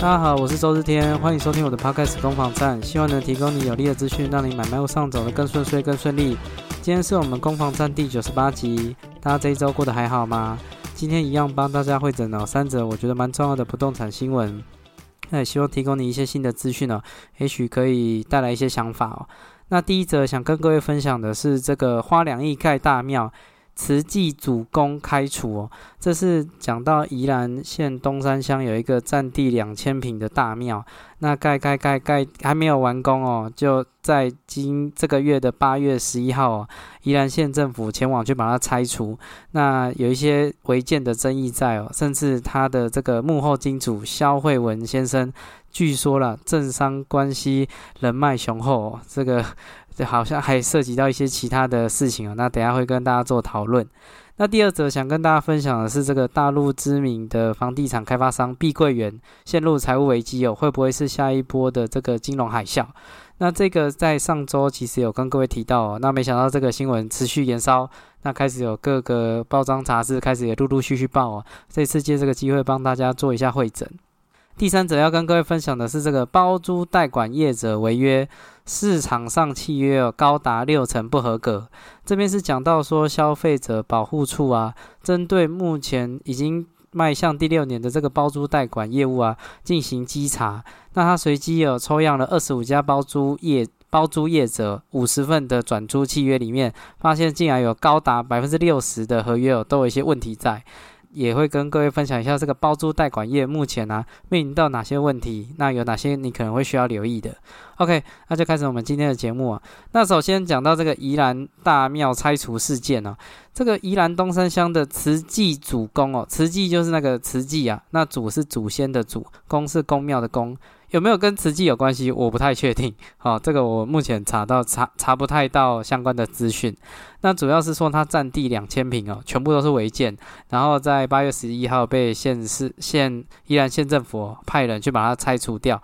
大家好，我是周日天，欢迎收听我的 Podcast 攻防战，希望能提供你有力的资讯，让你买卖路上走得更顺遂、更顺利。今天是我们攻防战第九十八集，大家这一周过得还好吗？今天一样帮大家会诊哦三则我觉得蛮重要的不动产新闻，那也希望提供你一些新的资讯哦，也许可以带来一些想法哦。那第一则想跟各位分享的是这个花两亿盖大庙。慈济主公开除哦，这是讲到宜兰县东山乡有一个占地两千平的大庙，那盖盖盖盖还没有完工哦，就在今这个月的八月十一号哦，宜兰县政府前往去把它拆除。那有一些违建的争议在哦，甚至他的这个幕后金主肖慧文先生，据说了政商关系人脉雄厚，哦这个。好像还涉及到一些其他的事情哦，那等下会跟大家做讨论。那第二则想跟大家分享的是，这个大陆知名的房地产开发商碧桂园陷入财务危机哦，会不会是下一波的这个金融海啸？那这个在上周其实有跟各位提到哦，那没想到这个新闻持续延烧，那开始有各个报章杂志开始也陆陆续续报哦，这次借这个机会帮大家做一下会诊。第三者要跟各位分享的是这个包租代管业者违约，市场上契约哦高达六成不合格。这边是讲到说消费者保护处啊，针对目前已经迈向第六年的这个包租代管业务啊进行稽查。那他随机有抽样了二十五家包租业包租业者五十份的转租契约里面，发现竟然有高达百分之六十的合约哦都有一些问题在。也会跟各位分享一下这个包租代管业目前呢面临到哪些问题，那有哪些你可能会需要留意的。OK，那就开始我们今天的节目啊。那首先讲到这个宜兰大庙拆除事件啊，这个宜兰东山乡的慈济祖公哦，慈济就是那个慈济啊，那祖是祖先的祖，公是公庙的公。有没有跟慈济有关系？我不太确定。好，这个我目前查到查查不太到相关的资讯。那主要是说它占地两千平哦，全部都是违建。然后在八月十一号被县市县宜兰县政府派人去把它拆除掉。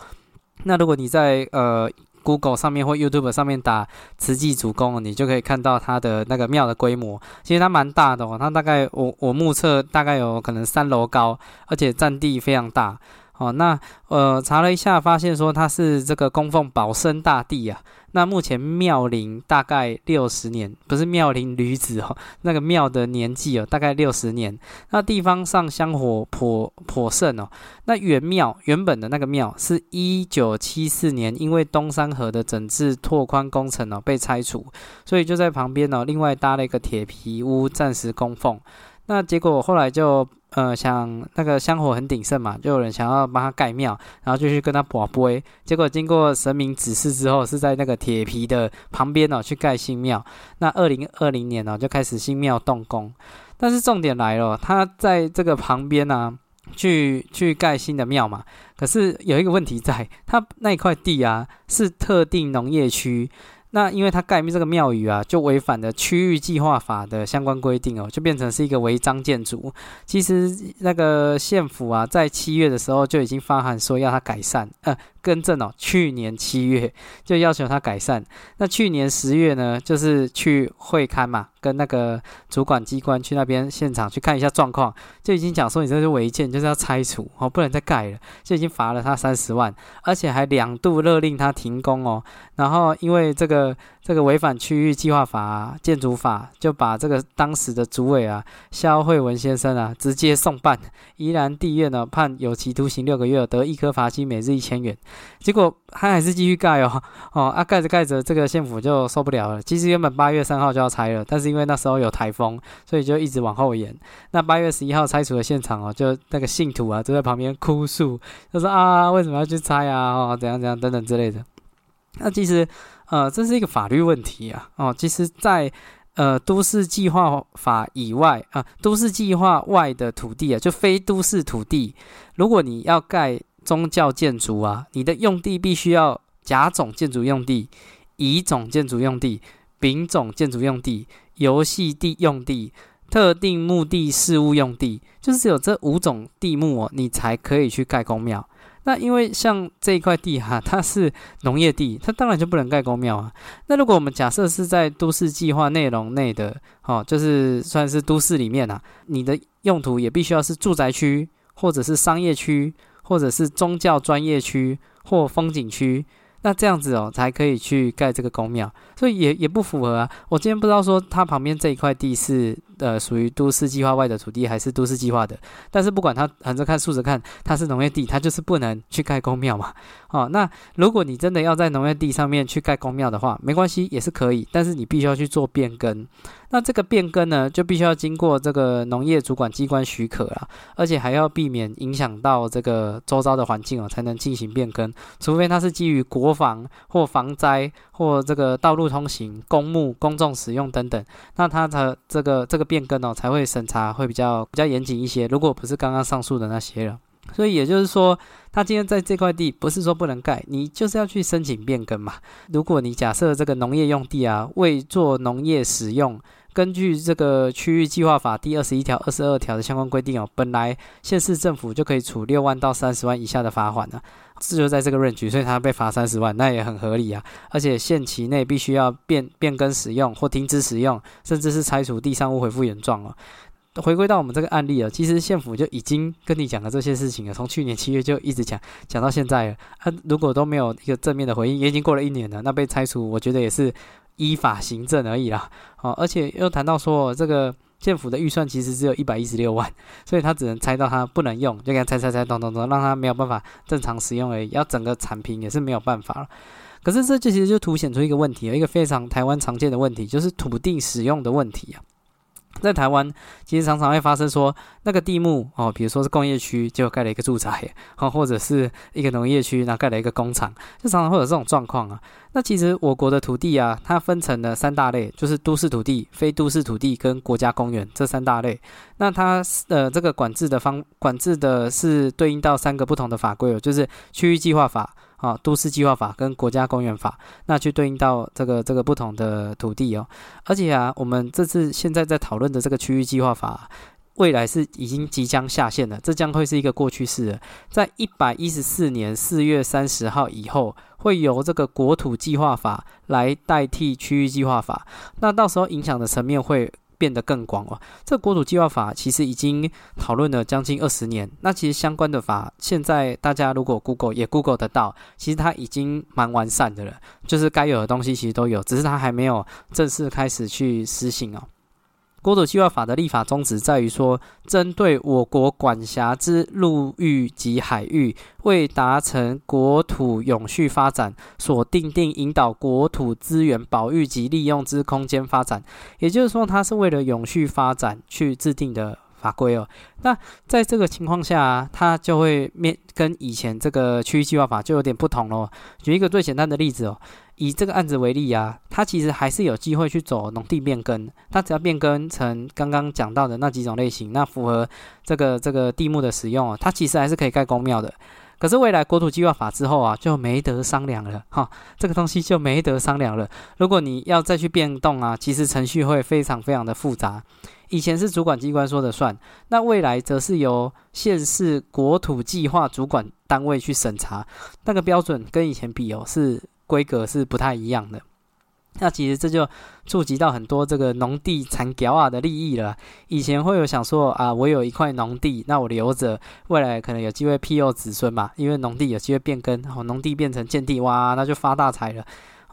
那如果你在呃 Google 上面或 YouTube 上面打慈济主公，你就可以看到它的那个庙的规模。其实它蛮大的哦，它大概我我目测大概有可能三楼高，而且占地非常大。哦，那呃查了一下，发现说他是这个供奉保生大帝啊。那目前庙龄大概六十年，不是庙龄女子哦，那个庙的年纪哦，大概六十年。那地方上香火颇颇盛哦。那原庙原本的那个庙是一九七四年因为东山河的整治拓宽工程哦被拆除，所以就在旁边哦另外搭了一个铁皮屋暂时供奉。那结果后来就。呃，想那个香火很鼎盛嘛，就有人想要帮他盖庙，然后就去跟他卜杯。结果经过神明指示之后，是在那个铁皮的旁边哦，去盖新庙。那二零二零年呢，就开始新庙动工。但是重点来了，他在这个旁边呢，去去盖新的庙嘛。可是有一个问题在，他那块地啊，是特定农业区。那因为他盖这个庙宇啊，就违反了区域计划法的相关规定哦，就变成是一个违章建筑。其实那个县府啊，在七月的时候就已经发函说要他改善，呃。更正哦，去年七月就要求他改善。那去年十月呢，就是去会刊嘛，跟那个主管机关去那边现场去看一下状况，就已经讲说你这是违建，就是要拆除哦，不能再盖了，就已经罚了他三十万，而且还两度勒令他停工哦。然后因为这个这个违反区域计划法、建筑法，就把这个当时的主委啊肖慧文先生啊直接送办宜兰地院呢，判有期徒刑六个月，得一颗罚金，每日一千元。结果他还是继续盖哦，哦啊盖着盖着，这个县府就受不了了。其实原本八月三号就要拆了，但是因为那时候有台风，所以就一直往后延。那八月十一号拆除的现场哦，就那个信徒啊，就在旁边哭诉，就说啊，为什么要去拆啊？哦，怎样怎样等等之类的。那其实呃，这是一个法律问题啊。哦，其实，在呃都市计划法以外啊，都市计划外的土地啊，就非都市土地，如果你要盖。宗教建筑啊，你的用地必须要甲种建筑用地、乙种建筑用地、丙种建筑用地、游戏地用地、特定目的事务用地，就是只有这五种地目哦，你才可以去盖公庙。那因为像这一块地哈，它是农业地，它当然就不能盖公庙啊。那如果我们假设是在都市计划内容内的，哦，就是算是都市里面啊，你的用途也必须要是住宅区或者是商业区。或者是宗教专业区或风景区。那这样子哦，才可以去盖这个公庙，所以也也不符合啊。我今天不知道说它旁边这一块地是呃属于都市计划外的土地，还是都市计划的。但是不管它横着看竖着看，它是农业地，它就是不能去盖公庙嘛。哦，那如果你真的要在农业地上面去盖公庙的话，没关系，也是可以，但是你必须要去做变更。那这个变更呢，就必须要经过这个农业主管机关许可啦，而且还要避免影响到这个周遭的环境哦，才能进行变更。除非它是基于国防或防灾或这个道路通行、公墓、公众使用等等，那它的这个这个变更哦，才会审查会比较比较严谨一些。如果不是刚刚上述的那些了。所以也就是说，他今天在这块地不是说不能盖，你就是要去申请变更嘛。如果你假设这个农业用地啊，未做农业使用，根据这个区域计划法第二十一条、二十二条的相关规定哦，本来县市政府就可以处六万到三十万以下的罚款呢，这就在这个 range，所以他被罚三十万，那也很合理啊。而且限期内必须要变变更使用或停止使用，甚至是拆除地上物恢复原状哦。回归到我们这个案例啊，其实县府就已经跟你讲了这些事情了，从去年七月就一直讲讲到现在了。他如果都没有一个正面的回应，也已经过了一年了，那被拆除，我觉得也是依法行政而已啦。哦，而且又谈到说，这个政府的预算其实只有一百一十六万，所以他只能猜到他不能用，就给他拆拆拆，咚咚咚，让他没有办法正常使用而已。要整个铲平也是没有办法了。可是这就其实就凸显出一个问题，一个非常台湾常见的问题，就是土地使用的问题啊。在台湾，其实常常会发生说，那个地目哦，比如说是工业区，就盖了一个住宅，哦，或者是一个农业区，然后盖了一个工厂，就常常会有这种状况啊。那其实我国的土地啊，它分成了三大类，就是都市土地、非都市土地跟国家公园这三大类。那它的这个管制的方，管制的是对应到三个不同的法规哦，就是区域计划法。啊，都市计划法跟国家公园法，那去对应到这个这个不同的土地哦。而且啊，我们这次现在在讨论的这个区域计划法，未来是已经即将下线了，这将会是一个过去式。在一百一十四年四月三十号以后，会由这个国土计划法来代替区域计划法。那到时候影响的层面会。变得更广了。这国土计划法其实已经讨论了将近二十年。那其实相关的法，现在大家如果 Google 也 Google 得到，其实它已经蛮完善的了。就是该有的东西其实都有，只是它还没有正式开始去施行哦。国土计划法的立法宗旨在于说，针对我国管辖之陆域及海域，为达成国土永续发展，所定定引导国土资源保育及利用之空间发展。也就是说，它是为了永续发展去制定的。法规哦，那在这个情况下，它就会面跟以前这个区域计划法就有点不同喽。举一个最简单的例子哦，以这个案子为例啊，它其实还是有机会去走农地变更，它只要变更成刚刚讲到的那几种类型，那符合这个这个地目的使用啊，它其实还是可以盖公庙的。可是未来国土计划法之后啊，就没得商量了哈，这个东西就没得商量了。如果你要再去变动啊，其实程序会非常非常的复杂。以前是主管机关说的算，那未来则是由县市国土计划主管单位去审查，那个标准跟以前比哦，是规格是不太一样的。那其实这就触及到很多这个农地产屌啊的利益了。以前会有想说啊，我有一块农地，那我留着，未来可能有机会庇佑子孙嘛，因为农地有机会变更，农地变成建地，哇，那就发大财了。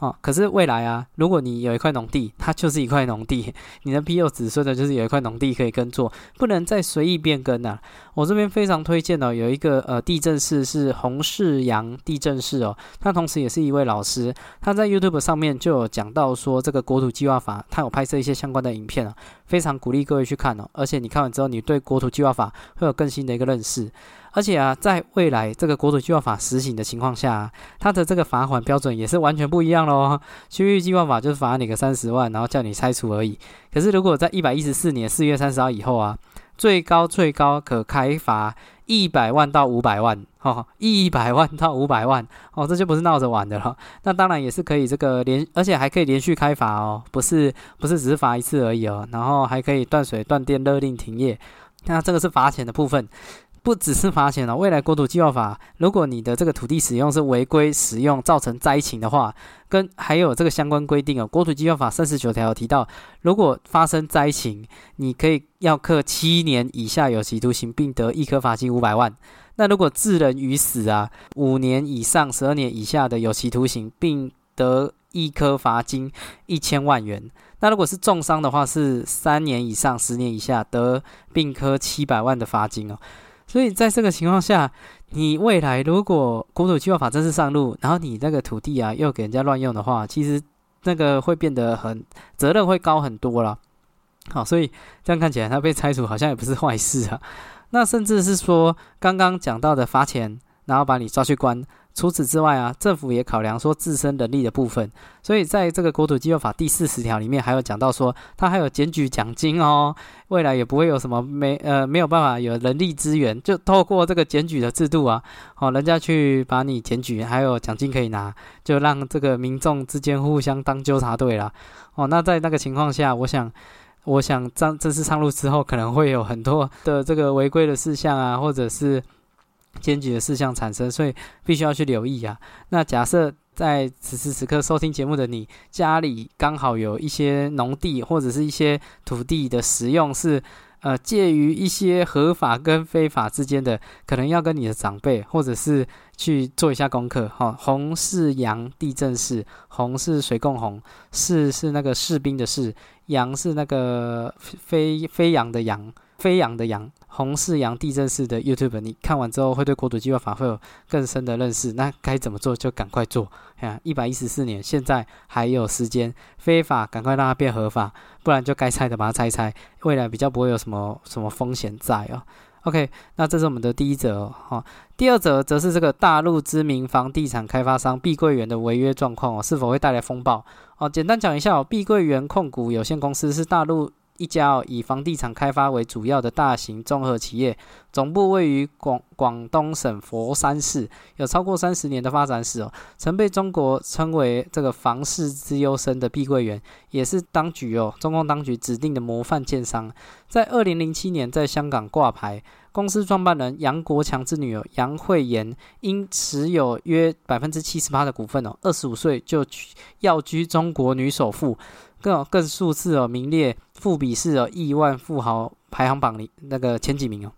哦，可是未来啊，如果你有一块农地，它就是一块农地，你的庇佑子孙的，就是有一块农地可以耕作，不能再随意变更了。我这边非常推荐哦，有一个呃地震室是洪世阳地震室哦，他同时也是一位老师，他在 YouTube 上面就有讲到说这个国土计划法，他有拍摄一些相关的影片啊，非常鼓励各位去看哦，而且你看完之后，你对国土计划法会有更新的一个认识。而且啊，在未来这个国土计划法实行的情况下，它的这个罚款标准也是完全不一样喽。区域计划法就是罚你个三十万，然后叫你拆除而已。可是如果在一百一十四年四月三十号以后啊，最高最高可开罚一百万到五百万，哦，一百万到五百万，哦，这就不是闹着玩的了。那当然也是可以这个连，而且还可以连续开罚哦，不是不是只是罚一次而已哦，然后还可以断水断电勒令停业。那这个是罚钱的部分。不只是罚钱了，未来国土计划法，如果你的这个土地使用是违规使用，造成灾情的话，跟还有这个相关规定哦，国土计划法三十九条提到，如果发生灾情，你可以要克七年以下有期徒刑，并得一颗罚金五百万。那如果致人于死啊，五年以上十二年以下的有期徒刑，并得一颗罚金一千万元。那如果是重伤的话，是三年以上十年以下得并科七百万的罚金哦。所以在这个情况下，你未来如果国土计划法正式上路，然后你那个土地啊又给人家乱用的话，其实那个会变得很责任会高很多了。好，所以这样看起来，它被拆除好像也不是坏事啊。那甚至是说，刚刚讲到的罚钱，然后把你抓去关。除此之外啊，政府也考量说自身能力的部分。所以在这个国土计划法第四十条里面，还有讲到说，他还有检举奖金哦。未来也不会有什么没呃没有办法有人力资源，就透过这个检举的制度啊，哦，人家去把你检举，还有奖金可以拿，就让这个民众之间互相当纠察队啦。哦，那在那个情况下，我想。我想，正正式上路之后，可能会有很多的这个违规的事项啊，或者是检举的事项产生，所以必须要去留意啊。那假设在此时此刻收听节目的你，家里刚好有一些农地或者是一些土地的使用是。呃，介于一些合法跟非法之间的，可能要跟你的长辈，或者是去做一下功课。哈，红是阳地震士，红是水共红，士是那个士兵的士，阳是那个飞飞扬的扬，飞扬的扬。红四阳地震式的 YouTube，你看完之后会对国土计划法会有更深的认识。那该怎么做就赶快做。呀，一百一十四年，现在还有时间，非法赶快让它变合法，不然就该拆的把它拆拆，未来比较不会有什么什么风险在哦。OK，那这是我们的第一则哈。第二则则是这个大陆知名房地产开发商碧桂园的违约状况哦，是否会带来风暴？哦，简单讲一下哦，碧桂园控股有限公司是大陆。一家，以房地产开发为主要的大型综合企业，总部位于广广东省佛山市，有超过三十年的发展史哦。曾被中国称为这个房市之优生的碧桂园，也是当局哦，中共当局指定的模范建商。在二零零七年在香港挂牌，公司创办人杨国强之女儿杨惠妍，因持有约百分之七十八的股份哦，二十五岁就要居中国女首富。更更数次哦，名列富比士哦亿万富豪排行榜里那个前几名哦。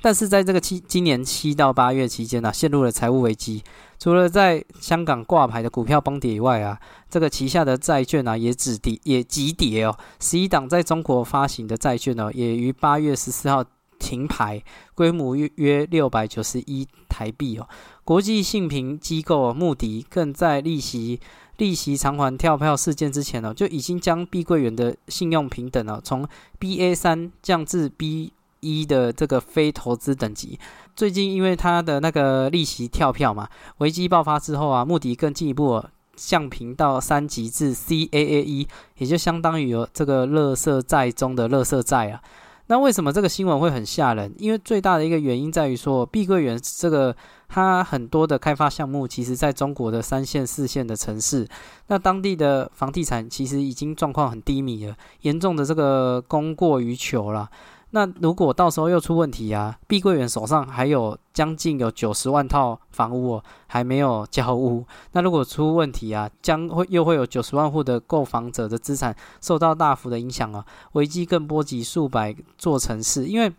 但是在这个七今年七到八月期间呢，陷入了财务危机。除了在香港挂牌的股票崩跌以外啊，这个旗下的债券啊也止跌也急跌哦。十一档在中国发行的债券呢，也于八月十四号停牌，规模约约六百九十一台币哦。国际信评机构穆迪更在利息。利息偿还跳票事件之前呢，就已经将碧桂园的信用平等呢，从 BA 三降至 B 一的这个非投资等级。最近因为它的那个利息跳票嘛，危机爆发之后啊，穆迪更进一步降评到三级至 CAA 一，也就相当于有这个乐色债中的乐色债啊。那为什么这个新闻会很吓人？因为最大的一个原因在于说，碧桂园这个它很多的开发项目，其实在中国的三线、四线的城市，那当地的房地产其实已经状况很低迷了，严重的这个供过于求了。那如果到时候又出问题啊，碧桂园手上还有将近有九十万套房屋哦，还没有交屋。那如果出问题啊，将会又会有九十万户的购房者的资产受到大幅的影响啊，危机更波及数百座城市，因为。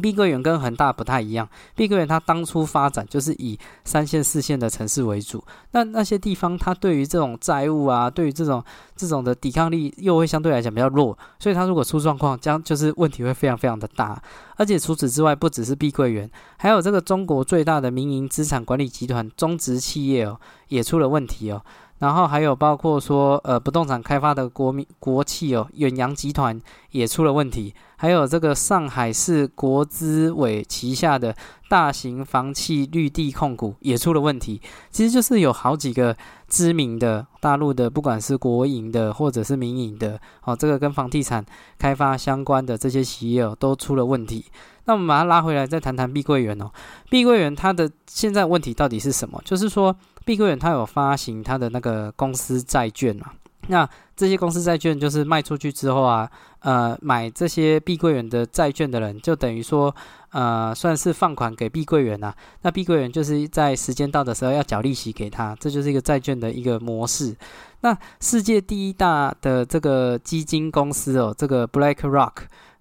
碧桂园跟恒大不太一样，碧桂园它当初发展就是以三线、四线的城市为主，那那些地方它对于这种债务啊，对于这种这种的抵抗力又会相对来讲比较弱，所以它如果出状况，将就是问题会非常非常的大。而且除此之外，不只是碧桂园，还有这个中国最大的民营资产管理集团中植企业哦，也出了问题哦。然后还有包括说，呃，不动产开发的国民国企哦，远洋集团也出了问题，还有这个上海市国资委旗下的大型房企绿地控股也出了问题。其实就是有好几个知名的大陆的，不管是国营的或者是民营的，哦，这个跟房地产开发相关的这些企业哦，都出了问题。那我们把它拉回来，再谈谈碧桂园哦。碧桂园它的现在问题到底是什么？就是说。碧桂园它有发行它的那个公司债券嘛？那这些公司债券就是卖出去之后啊，呃，买这些碧桂园的债券的人，就等于说，呃，算是放款给碧桂园呐。那碧桂园就是在时间到的时候要缴利息给他，这就是一个债券的一个模式。那世界第一大的这个基金公司哦，这个 BlackRock，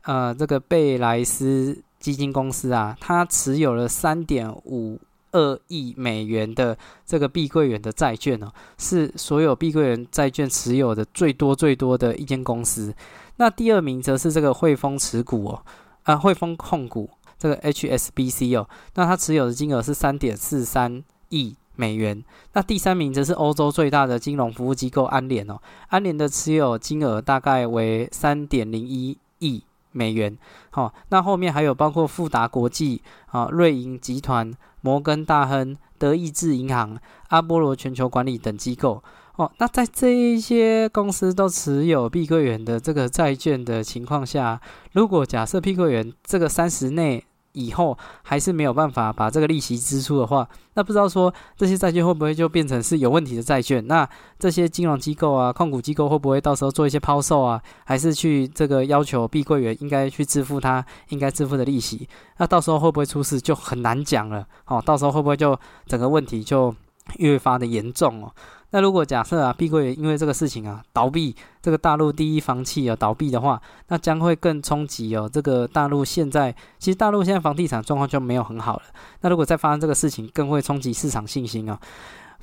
呃，这个贝莱斯。基金公司啊，它持有了三点五二亿美元的这个碧桂园的债券哦，是所有碧桂园债券持有的最多最多的一间公司。那第二名则是这个汇丰持股哦，啊，汇丰控股这个 HSBC 哦，那它持有的金额是三点四三亿美元。那第三名则是欧洲最大的金融服务机构安联哦，安联的持有金额大概为三点零一亿美元。好，那后面还有包括富达国际啊、瑞银集团、摩根大亨、德意志银行、阿波罗全球管理等机构。哦，那在这一些公司都持有碧桂园的这个债券的情况下，如果假设碧桂园这个三十内以后还是没有办法把这个利息支出的话，那不知道说这些债券会不会就变成是有问题的债券？那这些金融机构啊、控股机构会不会到时候做一些抛售啊，还是去这个要求碧桂园应该去支付它应该支付的利息？那到时候会不会出事就很难讲了。哦，到时候会不会就整个问题就越发的严重哦？那如果假设啊，碧桂园因为这个事情啊倒闭，这个大陆第一房企啊倒闭的话，那将会更冲击哦。这个大陆现在其实大陆现在房地产状况就没有很好了。那如果再发生这个事情，更会冲击市场信心啊。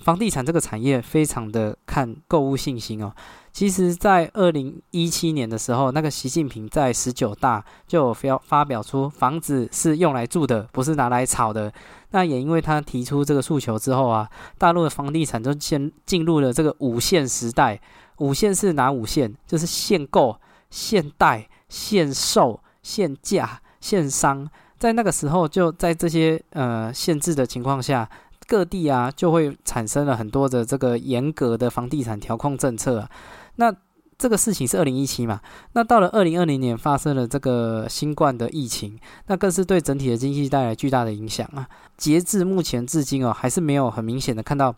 房地产这个产业非常的看购物信心哦。其实，在二零一七年的时候，那个习近平在十九大就发发表出房子是用来住的，不是拿来炒的。那也因为他提出这个诉求之后啊，大陆的房地产就进进入了这个五线时代。五线是哪五线？就是限购、限贷、限售、限价、限商。在那个时候，就在这些呃限制的情况下，各地啊就会产生了很多的这个严格的房地产调控政策。那这个事情是二零一七嘛？那到了二零二零年发生了这个新冠的疫情，那更是对整体的经济带来巨大的影响啊！截至目前至今哦，还是没有很明显的看到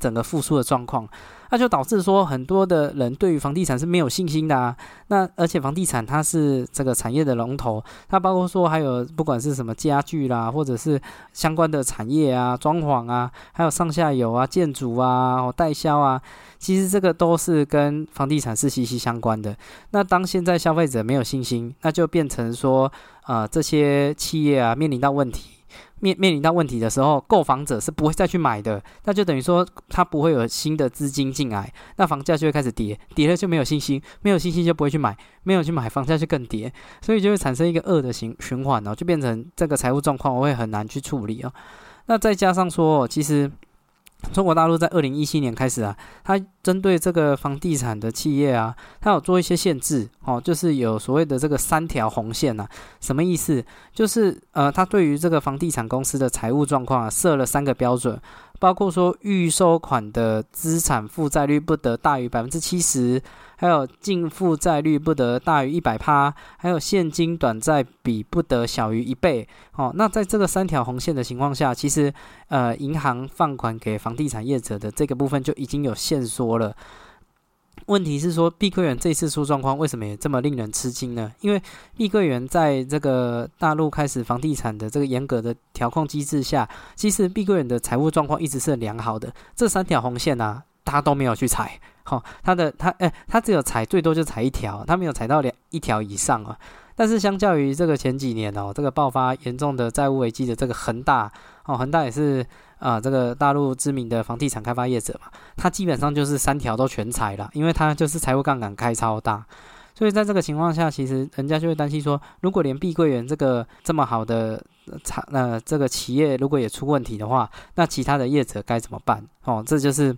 整个复苏的状况。那就导致说很多的人对于房地产是没有信心的啊。那而且房地产它是这个产业的龙头，它包括说还有不管是什么家具啦，或者是相关的产业啊、装潢啊，还有上下游啊、建筑啊、代销啊，其实这个都是跟房地产是息息相关的。那当现在消费者没有信心，那就变成说呃这些企业啊面临到问题。面面临到问题的时候，购房者是不会再去买的，那就等于说他不会有新的资金进来，那房价就会开始跌，跌了就没有信心，没有信心就不会去买，没有去买，房价就更跌，所以就会产生一个恶的循循环哦，就变成这个财务状况我会很难去处理哦。那再加上说，其实。中国大陆在二零一七年开始啊，它针对这个房地产的企业啊，它有做一些限制哦，就是有所谓的这个三条红线呐。什么意思？就是呃，它对于这个房地产公司的财务状况啊，设了三个标准。包括说预收款的资产负债率不得大于百分之七十，还有净负债率不得大于一百趴，还有现金短债比不得小于一倍。哦，那在这个三条红线的情况下，其实呃，银行放款给房地产业者的这个部分就已经有限缩了。问题是说，碧桂园这次出状况，为什么也这么令人吃惊呢？因为碧桂园在这个大陆开始房地产的这个严格的调控机制下，其实碧桂园的财务状况一直是良好的。这三条红线呢，他都没有去踩，好，他的他哎，他只有踩最多就踩一条，他没有踩到两一条以上啊。但是相较于这个前几年哦，这个爆发严重的债务危机的这个恒大哦，恒大也是。啊，这个大陆知名的房地产开发业者嘛，他基本上就是三条都全踩了，因为他就是财务杠杆开超大，所以在这个情况下，其实人家就会担心说，如果连碧桂园这个这么好的产，呃这个企业如果也出问题的话，那其他的业者该怎么办？哦，这就是。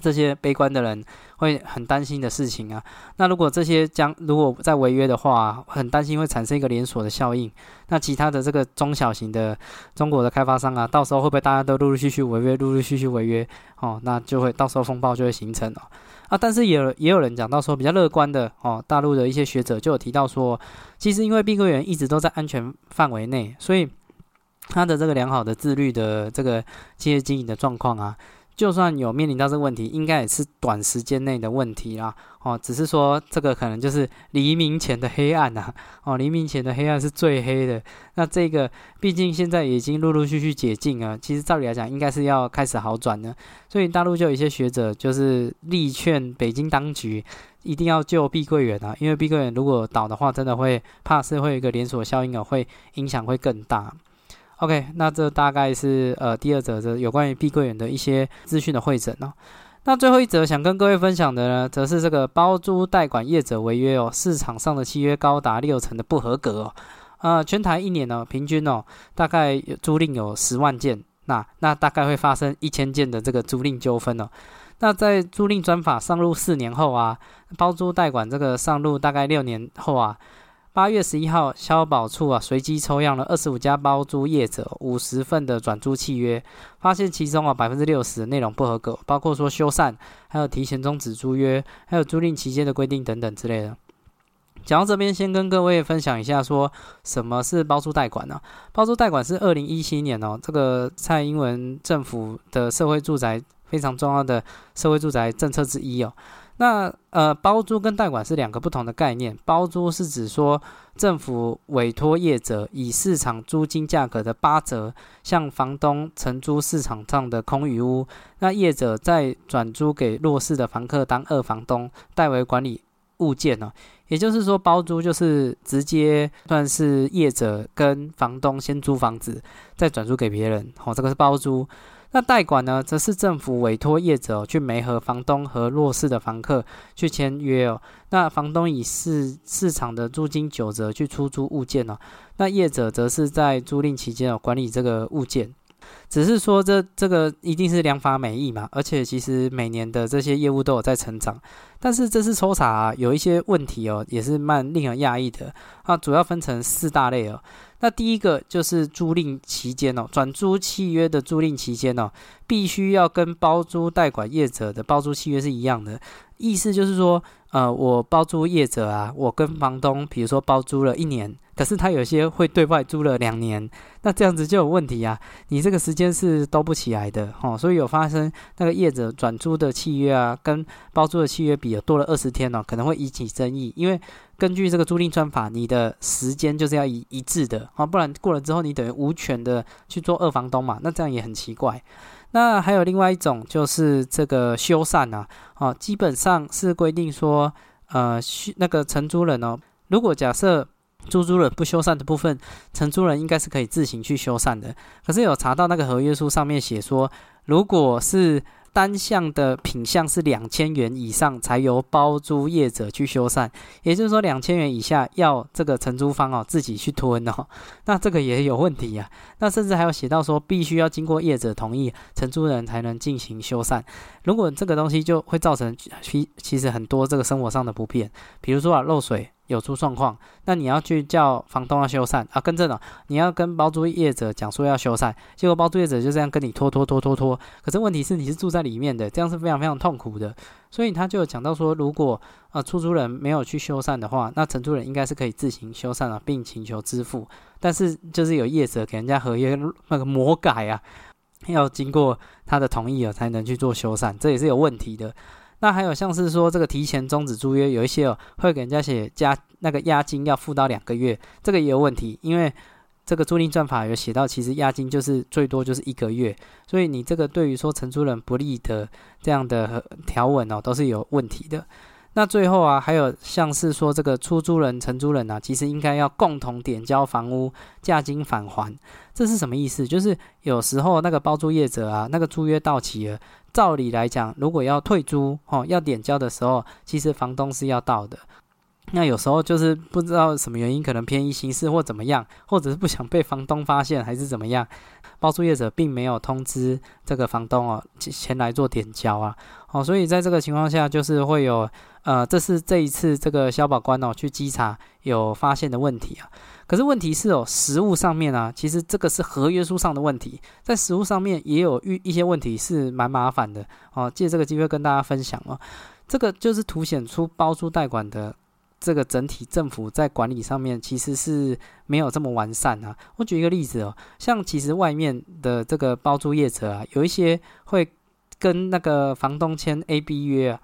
这些悲观的人会很担心的事情啊。那如果这些将如果在违约的话，很担心会产生一个连锁的效应。那其他的这个中小型的中国的开发商啊，到时候会不会大家都陆陆续续违约，陆陆续续违约？哦，那就会到时候风暴就会形成了啊。但是也也有人讲到说比较乐观的哦，大陆的一些学者就有提到说，其实因为碧桂园一直都在安全范围内，所以它的这个良好的自律的这个企业经营的状况啊。就算有面临到这个问题，应该也是短时间内的问题啦。哦，只是说这个可能就是黎明前的黑暗呐。哦，黎明前的黑暗是最黑的。那这个毕竟现在已经陆陆续续解禁了，其实照理来讲应该是要开始好转了。所以大陆就有一些学者就是力劝北京当局一定要救碧桂园啊，因为碧桂园如果倒的话，真的会怕是会有一个连锁效应啊，会影响会更大。OK，那这大概是呃第二则的有关于碧桂园的一些资讯的会诊哦。那最后一则想跟各位分享的呢，则是这个包租代管业者违约哦，市场上的契约高达六成的不合格哦。呃，全台一年呢，平均哦，大概租赁有十万件，那那大概会发生一千件的这个租赁纠纷哦。那在租赁专法上路四年后啊，包租代管这个上路大概六年后啊。八月十一号，消保处啊随机抽样了二十五家包租业者五十份的转租契约，发现其中啊百分之六十的内容不合格，包括说修缮、还有提前终止租约、还有租赁期间的规定等等之类的。讲到这边，先跟各位分享一下，说什么是包租代管呢？包租代管是二零一七年哦，这个蔡英文政府的社会住宅非常重要的社会住宅政策之一哦。那呃，包租跟代管是两个不同的概念。包租是指说政府委托业者以市场租金价格的八折向房东承租市场上的空余屋，那业者再转租给弱势的房客当二房东，代为管理物件呢。也就是说，包租就是直接算是业者跟房东先租房子，再转租给别人。好，这个是包租。那代管呢，则是政府委托业者去媒合房东和弱势的房客去签约哦。那房东以市市场的租金九折去出租物件呢。那业者则是在租赁期间哦管理这个物件。只是说这这个一定是良法美意嘛，而且其实每年的这些业务都有在成长，但是这次抽查有一些问题哦，也是蛮令人讶异的啊。主要分成四大类哦。那第一个就是租赁期间哦，转租契约的租赁期间哦，必须要跟包租代管业者的包租契约是一样的，意思就是说。呃，我包租业者啊，我跟房东，比如说包租了一年，可是他有些会对外租了两年，那这样子就有问题啊，你这个时间是兜不起来的哦，所以有发生那个业者转租的契约啊，跟包租的契约比有多了二十天哦，可能会引起争议，因为根据这个租赁专法，你的时间就是要一一致的啊，不然过了之后你等于无权的去做二房东嘛，那这样也很奇怪。那还有另外一种就是这个修缮啊，哦，基本上是规定说，呃，那个承租人哦，如果假设租租人不修缮的部分，承租人应该是可以自行去修缮的。可是有查到那个合约书上面写说，如果是单项的品项是两千元以上，才由包租业者去修缮，也就是说两千元以下要这个承租方哦自己去吞哦，那这个也有问题呀。那甚至还有写到说，必须要经过业者同意，承租人才能进行修缮。如果这个东西就会造成其其实很多这个生活上的不便，比如说啊漏水。有出状况，那你要去叫房东要修缮啊，更正了，你要跟包租业者讲说要修缮，结果包租业者就这样跟你拖拖拖拖拖。可是问题是你是住在里面的，这样是非常非常痛苦的。所以他就讲到说，如果呃出租人没有去修缮的话，那承租人应该是可以自行修缮了，并请求支付。但是就是有业者给人家合约那个魔改啊，要经过他的同意了才能去做修缮，这也是有问题的。那还有像是说这个提前终止租约，有一些哦会给人家写加那个押金要付到两个月，这个也有问题，因为这个租赁转法有写到，其实押金就是最多就是一个月，所以你这个对于说承租人不利的这样的条文哦都是有问题的。那最后啊，还有像是说这个出租人、承租人啊，其实应该要共同点交房屋价金返还，这是什么意思？就是有时候那个包租业者啊，那个租约到期了。照理来讲，如果要退租哦，要点交的时候，其实房东是要到的。那有时候就是不知道什么原因，可能偏移形式或怎么样，或者是不想被房东发现，还是怎么样，包租业者并没有通知这个房东哦，前来做点交啊。哦，所以在这个情况下，就是会有呃，这是这一次这个消保官哦去稽查有发现的问题啊。可是问题是哦，实物上面啊，其实这个是合约书上的问题，在实物上面也有遇一些问题，是蛮麻烦的哦。借这个机会跟大家分享哦，这个就是凸显出包租代管的这个整体政府在管理上面其实是没有这么完善啊。我举一个例子哦，像其实外面的这个包租业者啊，有一些会跟那个房东签 A B 约啊，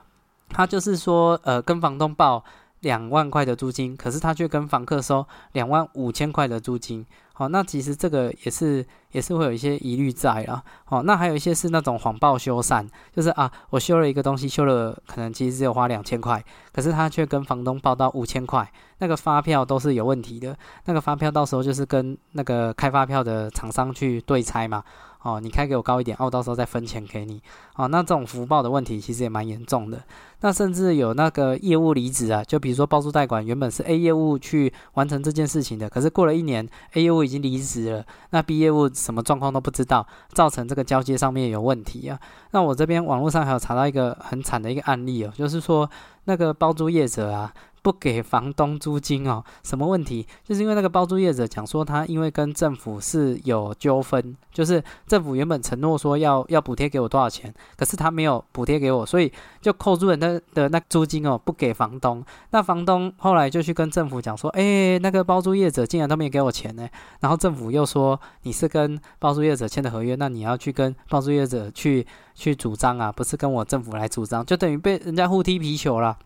他就是说呃跟房东报两万块的租金，可是他却跟房客收两万五千块的租金。好，那其实这个也是也是会有一些疑虑在啊。好，那还有一些是那种谎报修缮，就是啊，我修了一个东西，修了可能其实只有花两千块，可是他却跟房东报到五千块，那个发票都是有问题的。那个发票到时候就是跟那个开发票的厂商去对拆嘛。哦，你开给我高一点，哦，到时候再分钱给你。哦，那这种福报的问题其实也蛮严重的。那甚至有那个业务离职啊，就比如说包租代管原本是 A 业务去完成这件事情的，可是过了一年，A 业务已经离职了，那 B 业务什么状况都不知道，造成这个交接上面有问题啊。那我这边网络上还有查到一个很惨的一个案例哦，就是说那个包租业者啊。不给房东租金哦，什么问题？就是因为那个包租业者讲说，他因为跟政府是有纠纷，就是政府原本承诺说要要补贴给我多少钱，可是他没有补贴给我，所以就扣住人的的那租金哦，不给房东。那房东后来就去跟政府讲说，哎，那个包租业者竟然都没给我钱呢。然后政府又说你是跟包租业者签的合约，那你要去跟包租业者去去主张啊，不是跟我政府来主张，就等于被人家互踢皮球了。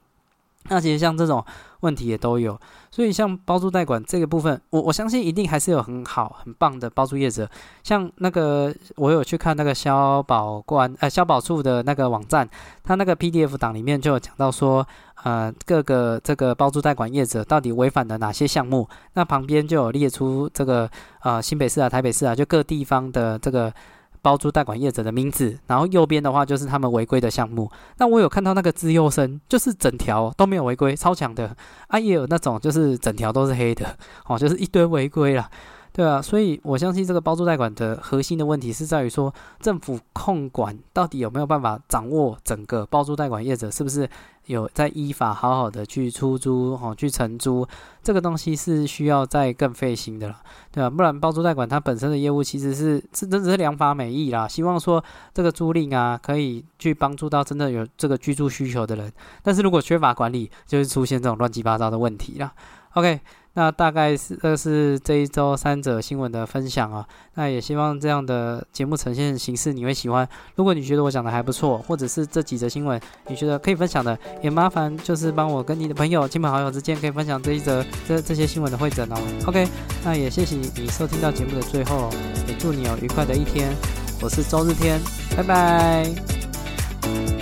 那其实像这种问题也都有，所以像包租代管这个部分，我我相信一定还是有很好很棒的包租业者。像那个我有去看那个消保官呃消保处的那个网站，他那个 PDF 档里面就有讲到说，呃各个这个包租代管业者到底违反了哪些项目，那旁边就有列出这个呃新北市啊台北市啊就各地方的这个。包租代管业者的名字，然后右边的话就是他们违规的项目。那我有看到那个资优生，就是整条都没有违规，超强的啊！也有那种就是整条都是黑的，哦，就是一堆违规了。对啊，所以我相信这个包租代管的核心的问题是在于说，政府控管到底有没有办法掌握整个包租代管业者是不是有在依法好好的去出租哦，去承租，这个东西是需要再更费心的了，对吧？不然包租代管它本身的业务其实是是真只是良法美意啦，希望说这个租赁啊可以去帮助到真的有这个居住需求的人，但是如果缺乏管理，就会出现这种乱七八糟的问题啦。OK。那大概是这是这一周三者新闻的分享啊，那也希望这样的节目呈现形式你会喜欢。如果你觉得我讲的还不错，或者是这几则新闻你觉得可以分享的，也麻烦就是帮我跟你的朋友、亲朋好友之间可以分享这一则这这些新闻的会诊哦。OK，那也谢谢你收听到节目的最后，也祝你有愉快的一天。我是周日天，拜拜。